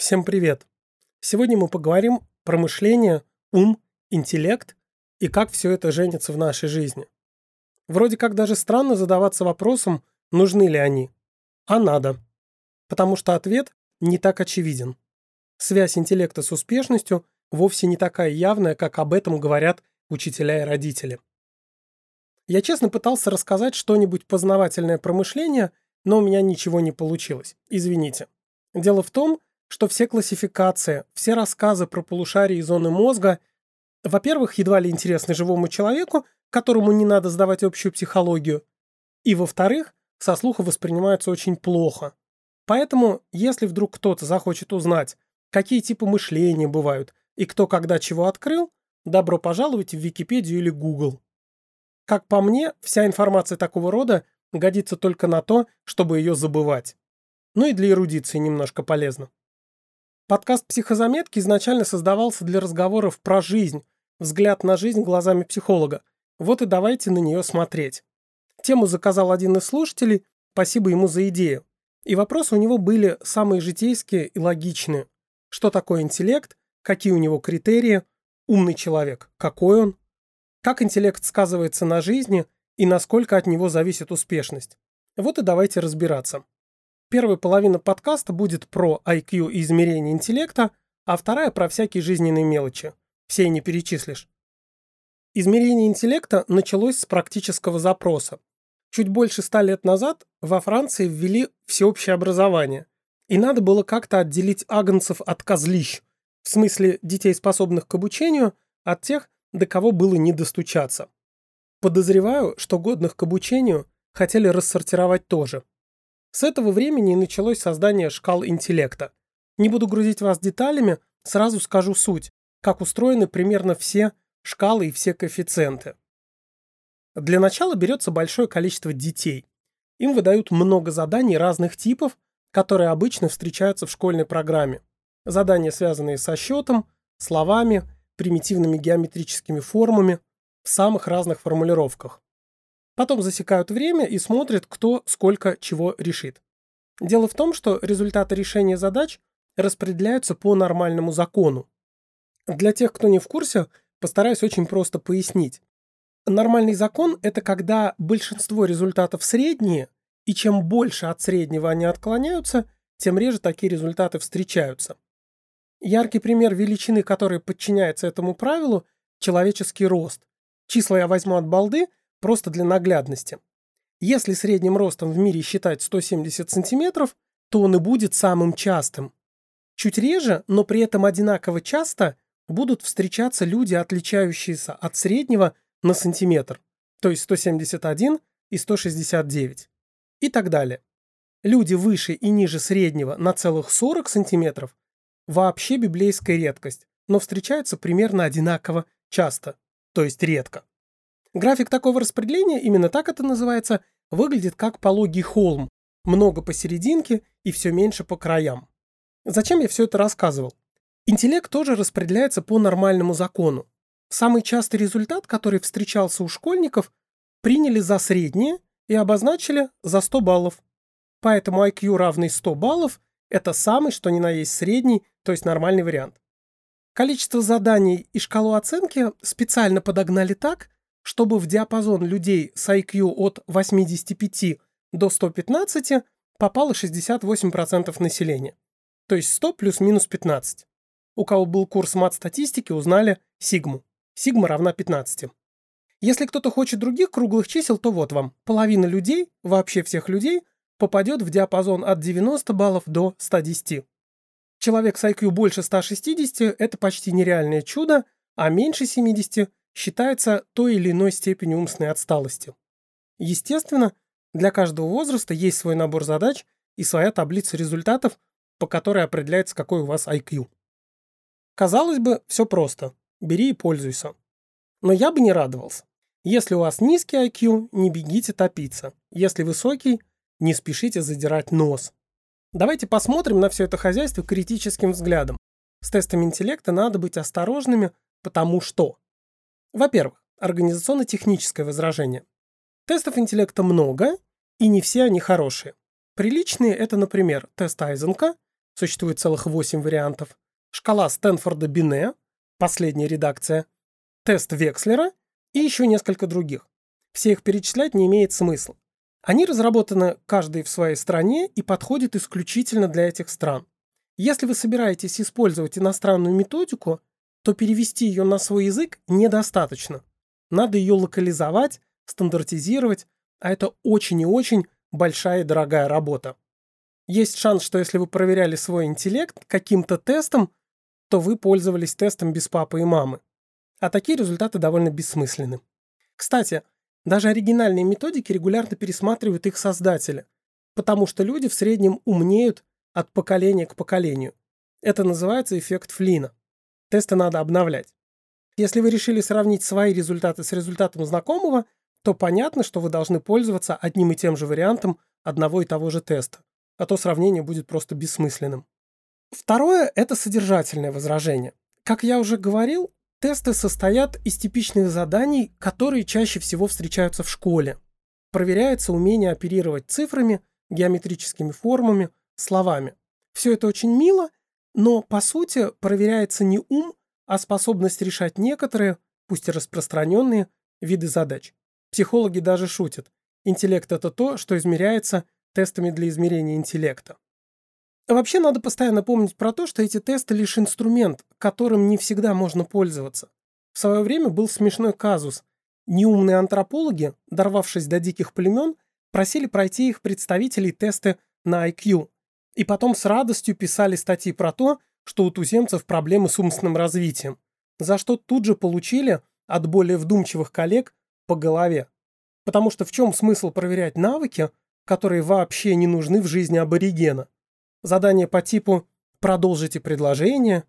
Всем привет! Сегодня мы поговорим про мышление, ум, интеллект и как все это женится в нашей жизни. Вроде как даже странно задаваться вопросом, нужны ли они. А надо. Потому что ответ не так очевиден. Связь интеллекта с успешностью вовсе не такая явная, как об этом говорят учителя и родители. Я честно пытался рассказать что-нибудь познавательное про мышление, но у меня ничего не получилось. Извините. Дело в том, что все классификации, все рассказы про полушария и зоны мозга, во-первых, едва ли интересны живому человеку, которому не надо сдавать общую психологию, и, во-вторых, со слуха воспринимаются очень плохо. Поэтому, если вдруг кто-то захочет узнать, какие типы мышления бывают и кто когда чего открыл, добро пожаловать в Википедию или Google. Как по мне, вся информация такого рода годится только на то, чтобы ее забывать. Ну и для эрудиции немножко полезно. Подкаст «Психозаметки» изначально создавался для разговоров про жизнь, взгляд на жизнь глазами психолога. Вот и давайте на нее смотреть. Тему заказал один из слушателей, спасибо ему за идею. И вопросы у него были самые житейские и логичные. Что такое интеллект, какие у него критерии, умный человек, какой он, как интеллект сказывается на жизни и насколько от него зависит успешность. Вот и давайте разбираться. Первая половина подкаста будет про IQ и измерение интеллекта, а вторая про всякие жизненные мелочи. Все не перечислишь. Измерение интеллекта началось с практического запроса. Чуть больше ста лет назад во Франции ввели всеобщее образование, и надо было как-то отделить агнцев от козлищ, в смысле детей, способных к обучению, от тех, до кого было не достучаться. Подозреваю, что годных к обучению хотели рассортировать тоже. С этого времени началось создание шкал интеллекта. Не буду грузить вас деталями, сразу скажу суть, как устроены примерно все шкалы и все коэффициенты. Для начала берется большое количество детей. Им выдают много заданий разных типов, которые обычно встречаются в школьной программе. Задания, связанные со счетом, словами, примитивными геометрическими формами, в самых разных формулировках. Потом засекают время и смотрят, кто сколько чего решит. Дело в том, что результаты решения задач распределяются по нормальному закону. Для тех, кто не в курсе, постараюсь очень просто пояснить. Нормальный закон – это когда большинство результатов средние, и чем больше от среднего они отклоняются, тем реже такие результаты встречаются. Яркий пример величины, которая подчиняется этому правилу – человеческий рост. Числа я возьму от балды – Просто для наглядности. Если средним ростом в мире считать 170 сантиметров, то он и будет самым частым. Чуть реже, но при этом одинаково часто будут встречаться люди, отличающиеся от среднего на сантиметр, то есть 171 и 169. И так далее. Люди выше и ниже среднего на целых 40 сантиметров вообще библейская редкость, но встречаются примерно одинаково часто, то есть редко. График такого распределения, именно так это называется, выглядит как пологий холм. Много посерединке и все меньше по краям. Зачем я все это рассказывал? Интеллект тоже распределяется по нормальному закону. Самый частый результат, который встречался у школьников, приняли за среднее и обозначили за 100 баллов. Поэтому IQ равный 100 баллов – это самый, что ни на есть средний, то есть нормальный вариант. Количество заданий и шкалу оценки специально подогнали так, чтобы в диапазон людей с IQ от 85 до 115 попало 68% населения. То есть 100 плюс-минус 15. У кого был курс мат-статистики, узнали сигму. Сигма равна 15. Если кто-то хочет других круглых чисел, то вот вам. Половина людей, вообще всех людей, попадет в диапазон от 90 баллов до 110. Человек с IQ больше 160 – это почти нереальное чудо, а меньше 70 считается той или иной степенью умственной отсталости. Естественно, для каждого возраста есть свой набор задач и своя таблица результатов, по которой определяется, какой у вас IQ. Казалось бы, все просто. Бери и пользуйся. Но я бы не радовался. Если у вас низкий IQ, не бегите топиться. Если высокий, не спешите задирать нос. Давайте посмотрим на все это хозяйство критическим взглядом. С тестами интеллекта надо быть осторожными, потому что во-первых, организационно-техническое возражение. Тестов интеллекта много, и не все они хорошие. Приличные – это, например, тест Айзенка, существует целых 8 вариантов, шкала Стэнфорда-Бине, последняя редакция, тест Векслера и еще несколько других. Все их перечислять не имеет смысла. Они разработаны каждый в своей стране и подходят исключительно для этих стран. Если вы собираетесь использовать иностранную методику, то перевести ее на свой язык недостаточно. Надо ее локализовать, стандартизировать, а это очень и очень большая и дорогая работа. Есть шанс, что если вы проверяли свой интеллект каким-то тестом, то вы пользовались тестом без папы и мамы. А такие результаты довольно бессмысленны. Кстати, даже оригинальные методики регулярно пересматривают их создатели, потому что люди в среднем умнеют от поколения к поколению. Это называется эффект Флина. Тесты надо обновлять. Если вы решили сравнить свои результаты с результатом знакомого, то понятно, что вы должны пользоваться одним и тем же вариантом одного и того же теста, а то сравнение будет просто бессмысленным. Второе – это содержательное возражение. Как я уже говорил, Тесты состоят из типичных заданий, которые чаще всего встречаются в школе. Проверяется умение оперировать цифрами, геометрическими формами, словами. Все это очень мило, но по сути проверяется не ум, а способность решать некоторые, пусть и распространенные, виды задач. Психологи даже шутят. Интеллект – это то, что измеряется тестами для измерения интеллекта. Вообще надо постоянно помнить про то, что эти тесты лишь инструмент, которым не всегда можно пользоваться. В свое время был смешной казус. Неумные антропологи, дорвавшись до диких племен, просили пройти их представителей тесты на IQ. И потом с радостью писали статьи про то, что у туземцев проблемы с умственным развитием, за что тут же получили от более вдумчивых коллег по голове. Потому что в чем смысл проверять навыки, которые вообще не нужны в жизни аборигена? Задание по типу «продолжите предложение»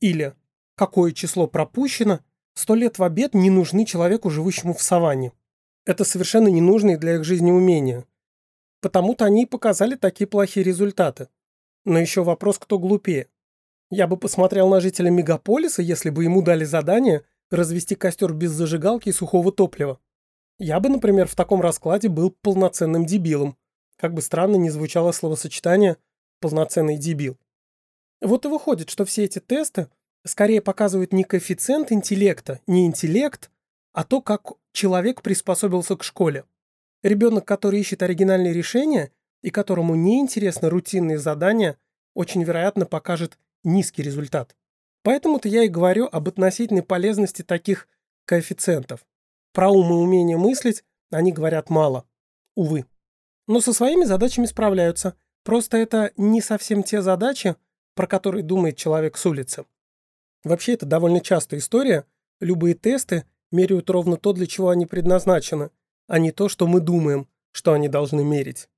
или «какое число пропущено» сто лет в обед не нужны человеку, живущему в саванне. Это совершенно ненужные для их жизни умения. Потому-то они и показали такие плохие результаты. Но еще вопрос, кто глупее. Я бы посмотрел на жителя мегаполиса, если бы ему дали задание развести костер без зажигалки и сухого топлива. Я бы, например, в таком раскладе был полноценным дебилом. Как бы странно ни звучало словосочетание полноценный дебил. Вот и выходит, что все эти тесты скорее показывают не коэффициент интеллекта, не интеллект, а то, как человек приспособился к школе. Ребенок, который ищет оригинальные решения и которому неинтересны рутинные задания, очень вероятно покажет низкий результат. Поэтому-то я и говорю об относительной полезности таких коэффициентов. Про ум и умение мыслить они говорят мало. Увы. Но со своими задачами справляются – Просто это не совсем те задачи, про которые думает человек с улицы. Вообще это довольно частая история. Любые тесты меряют ровно то, для чего они предназначены, а не то, что мы думаем, что они должны мерить.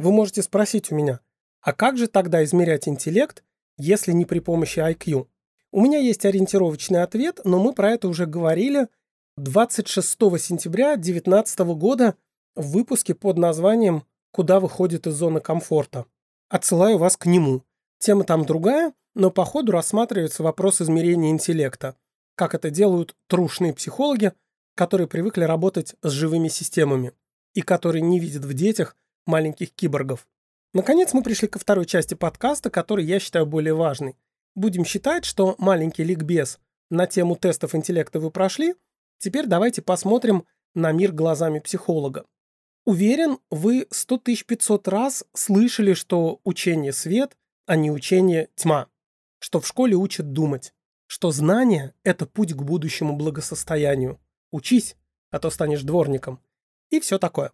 Вы можете спросить у меня, а как же тогда измерять интеллект, если не при помощи IQ? У меня есть ориентировочный ответ, но мы про это уже говорили 26 сентября 2019 года в выпуске под названием куда выходит из зоны комфорта. Отсылаю вас к нему. Тема там другая, но по ходу рассматривается вопрос измерения интеллекта. Как это делают трушные психологи, которые привыкли работать с живыми системами и которые не видят в детях маленьких киборгов. Наконец мы пришли ко второй части подкаста, который я считаю более важной. Будем считать, что маленький ликбез на тему тестов интеллекта вы прошли. Теперь давайте посмотрим на мир глазами психолога. Уверен, вы 100 500 раз слышали, что учение свет, а не учение тьма, что в школе учат думать, что знание – это путь к будущему благосостоянию. Учись, а то станешь дворником. И все такое.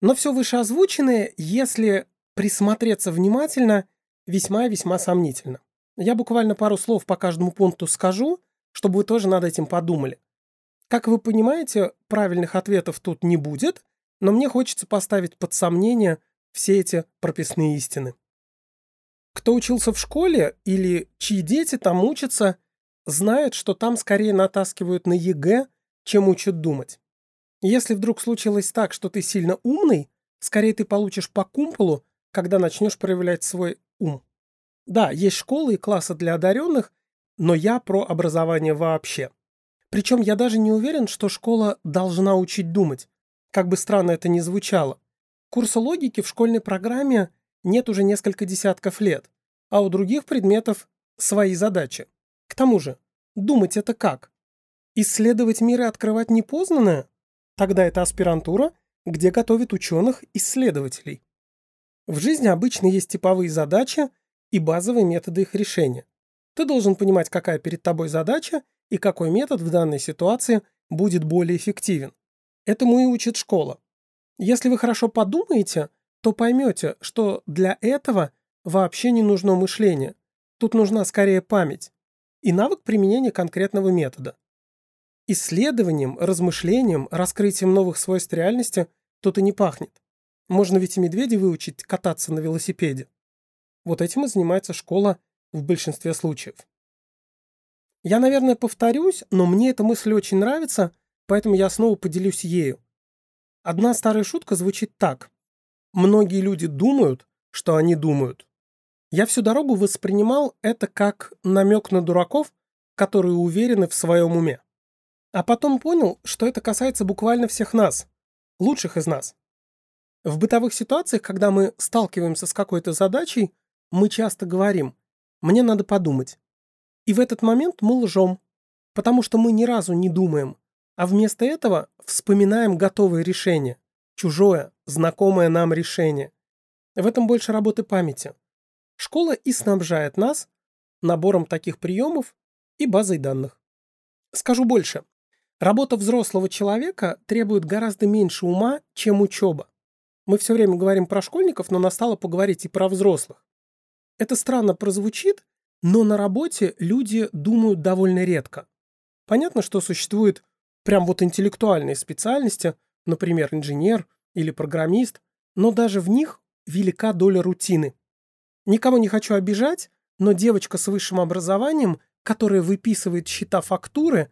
Но все вышеозвученное, если присмотреться внимательно, весьма-весьма сомнительно. Я буквально пару слов по каждому пункту скажу, чтобы вы тоже над этим подумали. Как вы понимаете, правильных ответов тут не будет, но мне хочется поставить под сомнение все эти прописные истины. Кто учился в школе или чьи дети там учатся, знает, что там скорее натаскивают на ЕГЭ, чем учат думать. Если вдруг случилось так, что ты сильно умный, скорее ты получишь по кумполу, когда начнешь проявлять свой ум. Да, есть школы и классы для одаренных, но я про образование вообще. Причем я даже не уверен, что школа должна учить думать. Как бы странно это ни звучало. Курса логики в школьной программе нет уже несколько десятков лет. а у других предметов свои задачи. К тому же, думать это как? Исследовать мир и открывать непознанное? Тогда это аспирантура, где готовят ученых-исследователей. В жизни обычно есть типовые задачи и базовые методы их решения. Ты должен понимать, какая перед тобой задача и какой метод в данной ситуации будет более эффективен. Этому и учит школа. Если вы хорошо подумаете, то поймете, что для этого вообще не нужно мышление. Тут нужна скорее память и навык применения конкретного метода. Исследованием, размышлением, раскрытием новых свойств реальности тут и не пахнет. Можно ведь и медведя выучить кататься на велосипеде. Вот этим и занимается школа в большинстве случаев. Я, наверное, повторюсь, но мне эта мысль очень нравится, поэтому я снова поделюсь ею. Одна старая шутка звучит так. Многие люди думают, что они думают. Я всю дорогу воспринимал это как намек на дураков, которые уверены в своем уме. А потом понял, что это касается буквально всех нас, лучших из нас. В бытовых ситуациях, когда мы сталкиваемся с какой-то задачей, мы часто говорим «мне надо подумать». И в этот момент мы лжем, потому что мы ни разу не думаем, а вместо этого вспоминаем готовое решение, чужое, знакомое нам решение. В этом больше работы памяти. Школа и снабжает нас набором таких приемов и базой данных. Скажу больше. Работа взрослого человека требует гораздо меньше ума, чем учеба. Мы все время говорим про школьников, но настало поговорить и про взрослых. Это странно прозвучит, но на работе люди думают довольно редко. Понятно, что существуют прям вот интеллектуальные специальности, например, инженер или программист, но даже в них велика доля рутины. Никого не хочу обижать, но девочка с высшим образованием, которая выписывает счета фактуры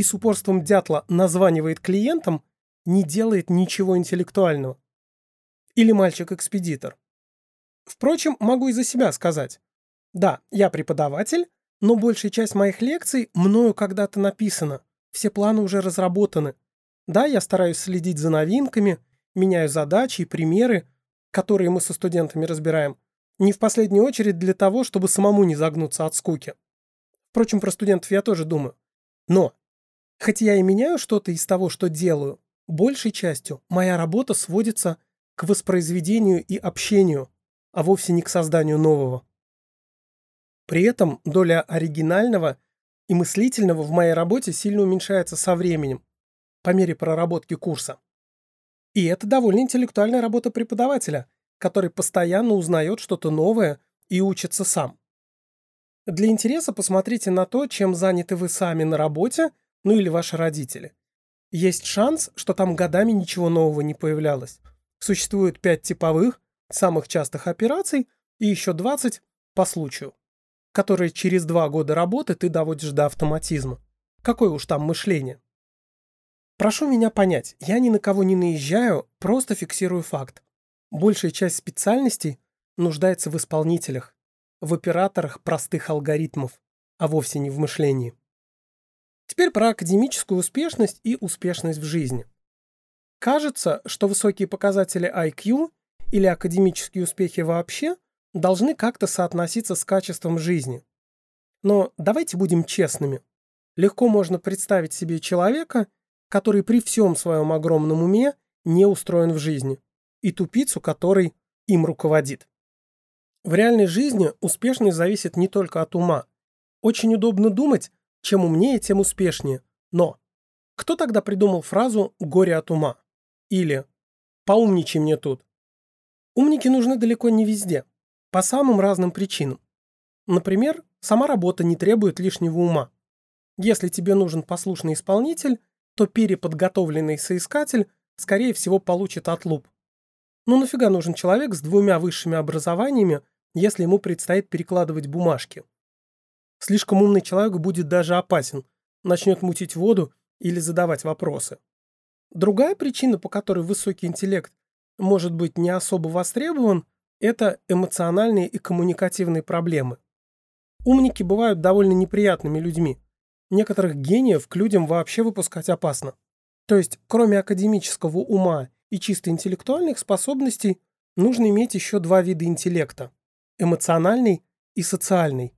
и с упорством дятла названивает клиентам, не делает ничего интеллектуального. Или мальчик-экспедитор. Впрочем, могу и за себя сказать. Да, я преподаватель, но большая часть моих лекций мною когда-то написана. Все планы уже разработаны. Да, я стараюсь следить за новинками, меняю задачи и примеры, которые мы со студентами разбираем. Не в последнюю очередь для того, чтобы самому не загнуться от скуки. Впрочем, про студентов я тоже думаю. Но, хоть я и меняю что-то из того, что делаю, большей частью моя работа сводится к воспроизведению и общению, а вовсе не к созданию нового. При этом доля оригинального и мыслительного в моей работе сильно уменьшается со временем, по мере проработки курса. И это довольно интеллектуальная работа преподавателя, который постоянно узнает что-то новое и учится сам. Для интереса посмотрите на то, чем заняты вы сами на работе, ну или ваши родители. Есть шанс, что там годами ничего нового не появлялось. Существует 5 типовых, самых частых операций и еще 20 по случаю которые через два года работы ты доводишь до автоматизма. Какое уж там мышление. Прошу меня понять, я ни на кого не наезжаю, просто фиксирую факт. Большая часть специальностей нуждается в исполнителях, в операторах простых алгоритмов, а вовсе не в мышлении. Теперь про академическую успешность и успешность в жизни. Кажется, что высокие показатели IQ или академические успехи вообще – должны как-то соотноситься с качеством жизни. Но давайте будем честными. Легко можно представить себе человека, который при всем своем огромном уме не устроен в жизни, и тупицу, который им руководит. В реальной жизни успешность зависит не только от ума. Очень удобно думать, чем умнее, тем успешнее. Но кто тогда придумал фразу «горе от ума»? Или «поумничай мне тут»? Умники нужны далеко не везде. По самым разным причинам. Например, сама работа не требует лишнего ума. Если тебе нужен послушный исполнитель, то переподготовленный соискатель, скорее всего, получит отлуп. Ну нафига нужен человек с двумя высшими образованиями, если ему предстоит перекладывать бумажки? Слишком умный человек будет даже опасен, начнет мутить воду или задавать вопросы. Другая причина, по которой высокий интеллект может быть не особо востребован, это эмоциональные и коммуникативные проблемы. Умники бывают довольно неприятными людьми. Некоторых гениев к людям вообще выпускать опасно. То есть, кроме академического ума и чисто интеллектуальных способностей, нужно иметь еще два вида интеллекта – эмоциональный и социальный.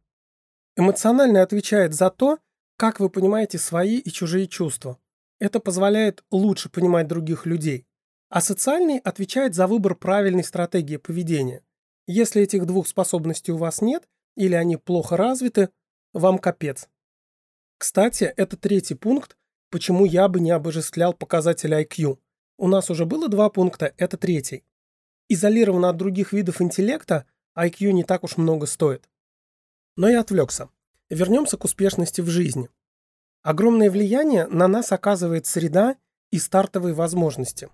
Эмоциональный отвечает за то, как вы понимаете свои и чужие чувства. Это позволяет лучше понимать других людей. А социальный отвечает за выбор правильной стратегии поведения. Если этих двух способностей у вас нет, или они плохо развиты, вам капец. Кстати, это третий пункт, почему я бы не обожествлял показатель IQ. У нас уже было два пункта, это третий. Изолированно от других видов интеллекта, IQ не так уж много стоит. Но я отвлекся. Вернемся к успешности в жизни. Огромное влияние на нас оказывает среда и стартовые возможности.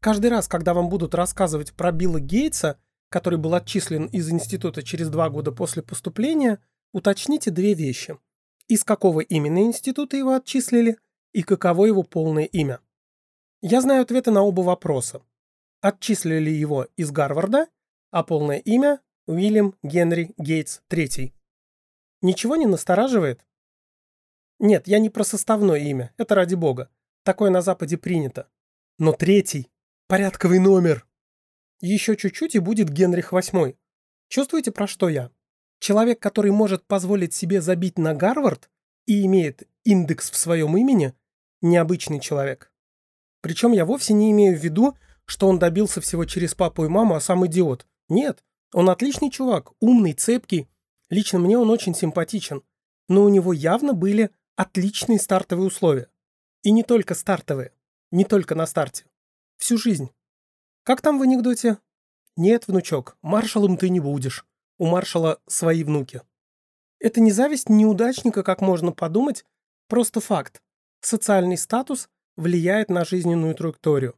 Каждый раз, когда вам будут рассказывать про Билла Гейтса, который был отчислен из института через два года после поступления, уточните две вещи. Из какого именно института его отчислили и каково его полное имя. Я знаю ответы на оба вопроса. Отчислили его из Гарварда, а полное имя – Уильям Генри Гейтс III. Ничего не настораживает? Нет, я не про составное имя, это ради бога. Такое на Западе принято. Но третий – порядковый номер. Еще чуть-чуть и будет Генрих VIII. Чувствуете, про что я? Человек, который может позволить себе забить на Гарвард и имеет индекс в своем имени – необычный человек. Причем я вовсе не имею в виду, что он добился всего через папу и маму, а сам идиот. Нет, он отличный чувак, умный, цепкий. Лично мне он очень симпатичен. Но у него явно были отличные стартовые условия. И не только стартовые, не только на старте. Всю жизнь. Как там в анекдоте? Нет, внучок, маршалом ты не будешь. У маршала свои внуки. Это не зависть неудачника, как можно подумать, просто факт. Социальный статус влияет на жизненную траекторию.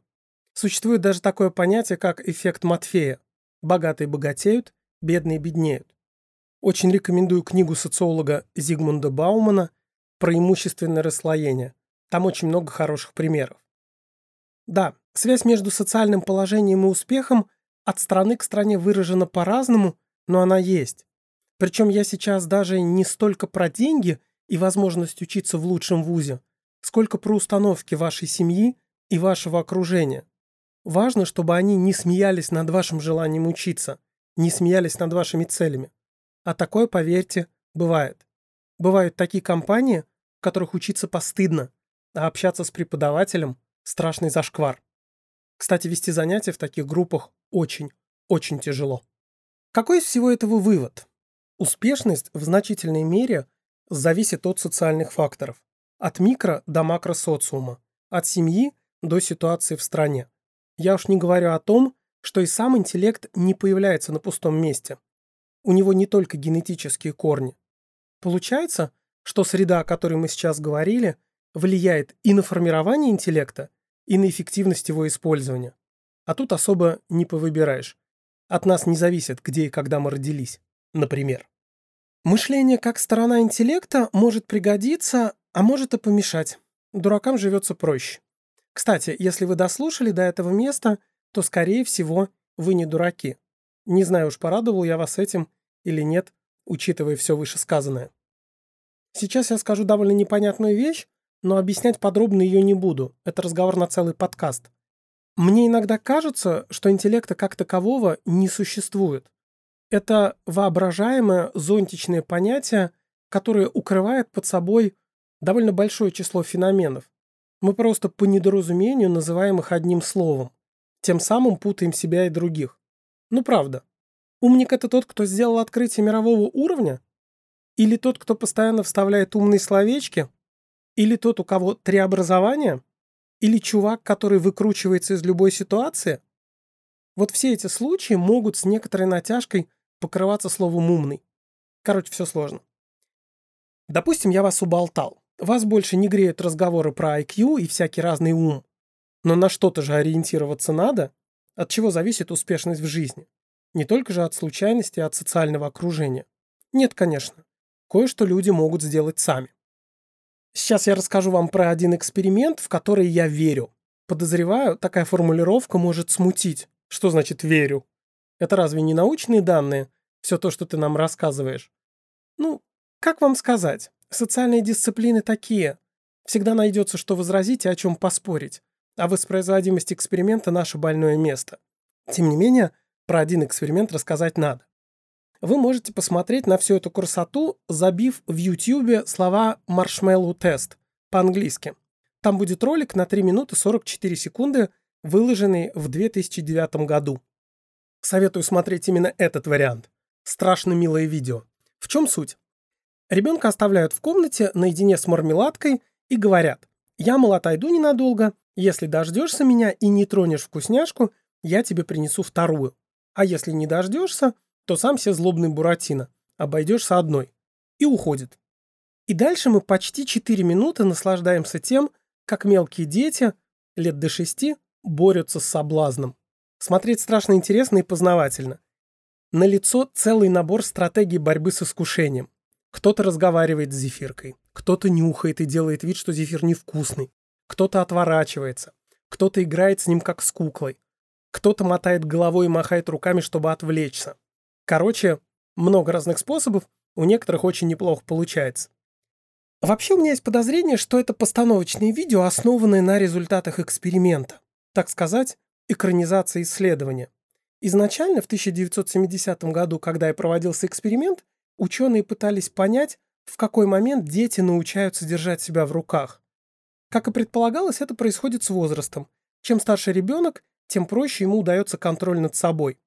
Существует даже такое понятие, как эффект Матфея. Богатые богатеют, бедные беднеют. Очень рекомендую книгу социолога Зигмунда Баумана про имущественное расслоение. Там очень много хороших примеров. Да, связь между социальным положением и успехом от страны к стране выражена по-разному, но она есть. Причем я сейчас даже не столько про деньги и возможность учиться в лучшем вузе, сколько про установки вашей семьи и вашего окружения. Важно, чтобы они не смеялись над вашим желанием учиться, не смеялись над вашими целями. А такое, поверьте, бывает. Бывают такие компании, в которых учиться постыдно, а общаться с преподавателем – страшный зашквар. Кстати, вести занятия в таких группах очень, очень тяжело. Какой из всего этого вывод? Успешность в значительной мере зависит от социальных факторов. От микро до макро социума, от семьи до ситуации в стране. Я уж не говорю о том, что и сам интеллект не появляется на пустом месте. У него не только генетические корни. Получается, что среда, о которой мы сейчас говорили, влияет и на формирование интеллекта, и на эффективность его использования. А тут особо не повыбираешь. От нас не зависит, где и когда мы родились, например. Мышление как сторона интеллекта может пригодиться, а может и помешать. Дуракам живется проще. Кстати, если вы дослушали до этого места, то, скорее всего, вы не дураки. Не знаю уж, порадовал я вас этим или нет, учитывая все вышесказанное. Сейчас я скажу довольно непонятную вещь, но объяснять подробно ее не буду. Это разговор на целый подкаст. Мне иногда кажется, что интеллекта как такового не существует. Это воображаемое зонтичное понятие, которое укрывает под собой довольно большое число феноменов. Мы просто по недоразумению называем их одним словом. Тем самым путаем себя и других. Ну правда. Умник – это тот, кто сделал открытие мирового уровня? Или тот, кто постоянно вставляет умные словечки? Или тот, у кого три образования? Или чувак, который выкручивается из любой ситуации? Вот все эти случаи могут с некоторой натяжкой покрываться словом «умный». Короче, все сложно. Допустим, я вас уболтал. Вас больше не греют разговоры про IQ и всякий разный ум. Но на что-то же ориентироваться надо, от чего зависит успешность в жизни. Не только же от случайности, а от социального окружения. Нет, конечно. Кое-что люди могут сделать сами. Сейчас я расскажу вам про один эксперимент, в который я верю. Подозреваю, такая формулировка может смутить. Что значит «верю»? Это разве не научные данные? Все то, что ты нам рассказываешь? Ну, как вам сказать? Социальные дисциплины такие. Всегда найдется, что возразить и о чем поспорить. А воспроизводимость эксперимента – наше больное место. Тем не менее, про один эксперимент рассказать надо. вы можете посмотреть на всю эту красоту, забив в YouTube слова «marshmallow тест» по-английски. Там будет ролик на 3 минуты 44 секунды, выложенный в 2009 году. Советую смотреть именно этот вариант. Страшно милое видео. В чем суть? Ребенка оставляют в комнате наедине с мармеладкой и говорят, я, мол, отойду ненадолго, если дождешься меня и не тронешь вкусняшку, я тебе принесу вторую. А если не дождешься, то сам себе злобный Буратино. Обойдешься одной. И уходит. И дальше мы почти 4 минуты наслаждаемся тем, как мелкие дети, лет до 6, борются с соблазном. Смотреть страшно интересно и познавательно. На лицо целый набор стратегий борьбы с искушением. Кто-то разговаривает с зефиркой, кто-то нюхает и делает вид, что зефир невкусный, кто-то отворачивается, кто-то играет с ним как с куклой, кто-то мотает головой и махает руками, чтобы отвлечься. Короче, много разных способов, у некоторых очень неплохо получается. Вообще у меня есть подозрение, что это постановочные видео, основанные на результатах эксперимента. Так сказать, экранизация исследования. Изначально, в 1970 году, когда и проводился эксперимент, ученые пытались понять, в какой момент дети научаются держать себя в руках. Как и предполагалось, это происходит с возрастом. Чем старше ребенок, тем проще ему удается контроль над собой.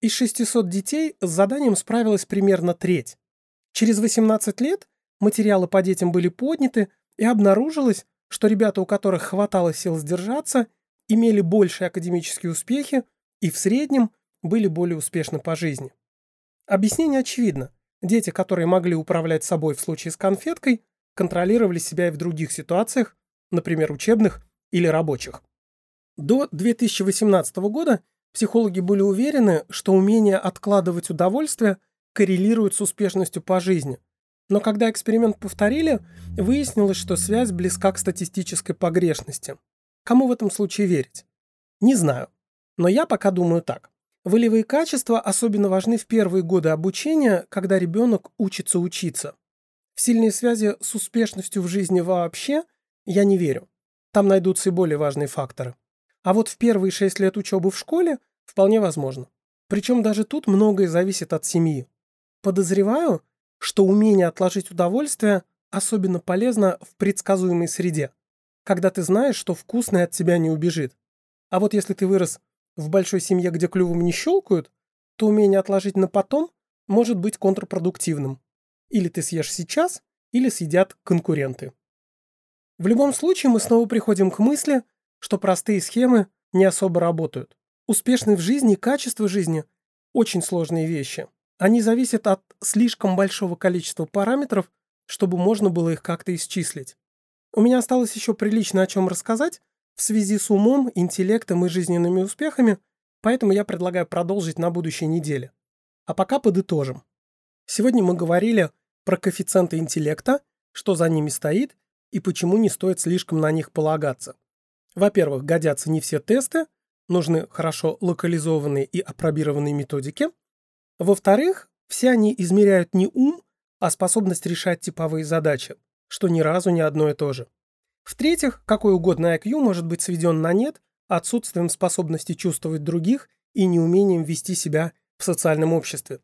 Из 600 детей с заданием справилась примерно треть. Через 18 лет материалы по детям были подняты, и обнаружилось, что ребята, у которых хватало сил сдержаться, имели большие академические успехи и в среднем были более успешны по жизни. Объяснение очевидно. Дети, которые могли управлять собой в случае с конфеткой, контролировали себя и в других ситуациях, например, учебных или рабочих. До 2018 года психологи были уверены, что умение откладывать удовольствие коррелирует с успешностью по жизни. Но когда эксперимент повторили, выяснилось, что связь близка к статистической погрешности. Кому в этом случае верить? Не знаю. Но я пока думаю так. Волевые качества особенно важны в первые годы обучения, когда ребенок учится учиться. В сильные связи с успешностью в жизни вообще я не верю. Там найдутся и более важные факторы. А вот в первые шесть лет учебы в школе вполне возможно. Причем даже тут многое зависит от семьи. Подозреваю, что умение отложить удовольствие особенно полезно в предсказуемой среде, когда ты знаешь, что вкусное от тебя не убежит. А вот если ты вырос в большой семье, где клювом не щелкают, то умение отложить на потом может быть контрпродуктивным. Или ты съешь сейчас, или съедят конкуренты. В любом случае мы снова приходим к мысли, что простые схемы не особо работают. Успешный в жизни, качество жизни – очень сложные вещи. Они зависят от слишком большого количества параметров, чтобы можно было их как-то исчислить. У меня осталось еще прилично о чем рассказать, в связи с умом, интеллектом и жизненными успехами, поэтому я предлагаю продолжить на будущей неделе. А пока подытожим. Сегодня мы говорили про коэффициенты интеллекта, что за ними стоит и почему не стоит слишком на них полагаться. Во-первых, годятся не все тесты, нужны хорошо локализованные и апробированные методики. Во-вторых, все они измеряют не ум, а способность решать типовые задачи, что ни разу не одно и то же. В-третьих, какой угодно IQ может быть сведен на нет отсутствием способности чувствовать других и неумением вести себя в социальном обществе.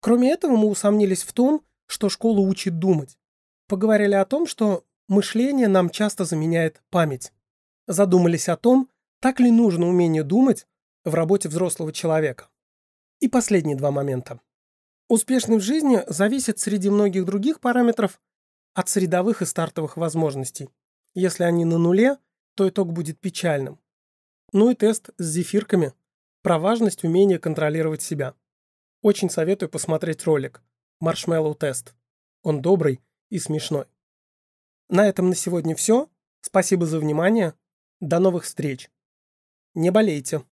Кроме этого, мы усомнились в том, что школа учит думать. Поговорили о том, что мышление нам часто заменяет память. Задумались о том, так ли нужно умение думать в работе взрослого человека. И последние два момента. Успешный в жизни зависит среди многих других параметров от средовых и стартовых возможностей. Если они на нуле, то итог будет печальным. Ну и тест с зефирками про важность умения контролировать себя. Очень советую посмотреть ролик «Маршмеллоу тест». Он добрый и смешной. На этом на сегодня все. Спасибо за внимание. До новых встреч. Не болейте.